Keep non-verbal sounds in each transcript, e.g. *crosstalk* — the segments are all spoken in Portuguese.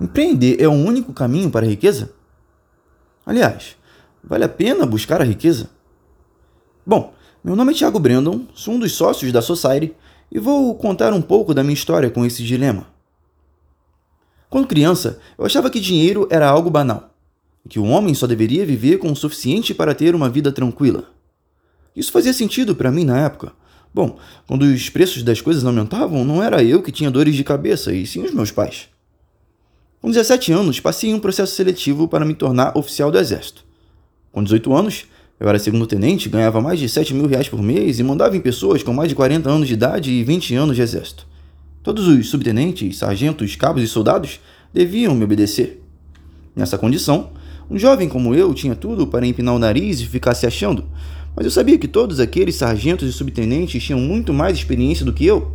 Empreender é o único caminho para a riqueza? Aliás, vale a pena buscar a riqueza? Bom, meu nome é Thiago Brandon, sou um dos sócios da Society e vou contar um pouco da minha história com esse dilema. Quando criança, eu achava que dinheiro era algo banal que o homem só deveria viver com o suficiente para ter uma vida tranquila. Isso fazia sentido para mim na época. Bom, quando os preços das coisas aumentavam, não era eu que tinha dores de cabeça, e sim os meus pais. Com 17 anos, passei em um processo seletivo para me tornar oficial do Exército. Com 18 anos, eu era segundo tenente, ganhava mais de 7 mil reais por mês e mandava em pessoas com mais de 40 anos de idade e 20 anos de exército. Todos os subtenentes, sargentos, cabos e soldados deviam me obedecer. Nessa condição, um jovem como eu tinha tudo para empinar o nariz e ficar se achando, mas eu sabia que todos aqueles sargentos e subtenentes tinham muito mais experiência do que eu,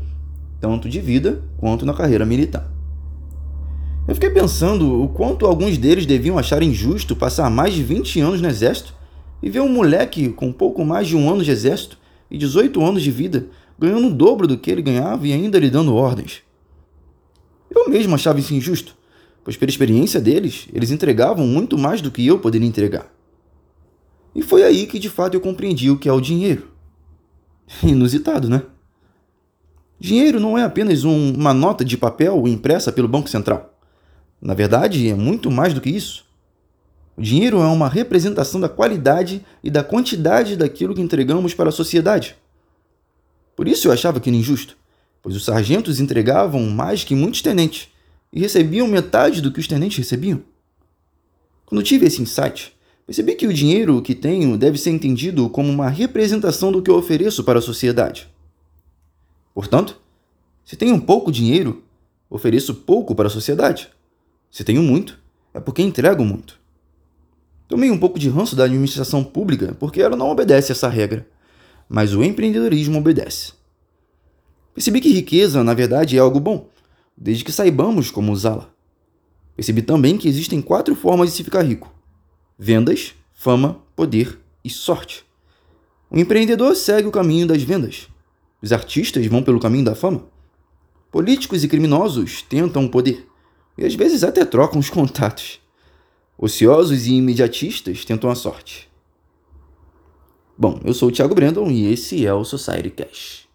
tanto de vida quanto na carreira militar. Eu fiquei pensando o quanto alguns deles deviam achar injusto passar mais de 20 anos no exército e ver um moleque com pouco mais de um ano de exército e 18 anos de vida ganhando o dobro do que ele ganhava e ainda lhe dando ordens. Eu mesmo achava isso injusto, pois pela experiência deles, eles entregavam muito mais do que eu poderia entregar. E foi aí que de fato eu compreendi o que é o dinheiro. *laughs* Inusitado, né? Dinheiro não é apenas um, uma nota de papel impressa pelo Banco Central. Na verdade, é muito mais do que isso. O dinheiro é uma representação da qualidade e da quantidade daquilo que entregamos para a sociedade. Por isso eu achava aquilo injusto, pois os sargentos entregavam mais que muitos tenentes e recebiam metade do que os tenentes recebiam. Quando tive esse insight, percebi que o dinheiro que tenho deve ser entendido como uma representação do que eu ofereço para a sociedade. Portanto, se tenho pouco dinheiro, ofereço pouco para a sociedade. Se tenho muito, é porque entrego muito. Tomei um pouco de ranço da administração pública porque ela não obedece essa regra, mas o empreendedorismo obedece. Percebi que riqueza, na verdade, é algo bom, desde que saibamos como usá-la. Percebi também que existem quatro formas de se ficar rico: vendas, fama, poder e sorte. O empreendedor segue o caminho das vendas. Os artistas vão pelo caminho da fama. Políticos e criminosos tentam o poder e às vezes até trocam os contatos. Ociosos e imediatistas tentam a sorte. Bom, eu sou o Thiago Brandon e esse é o Society Cash.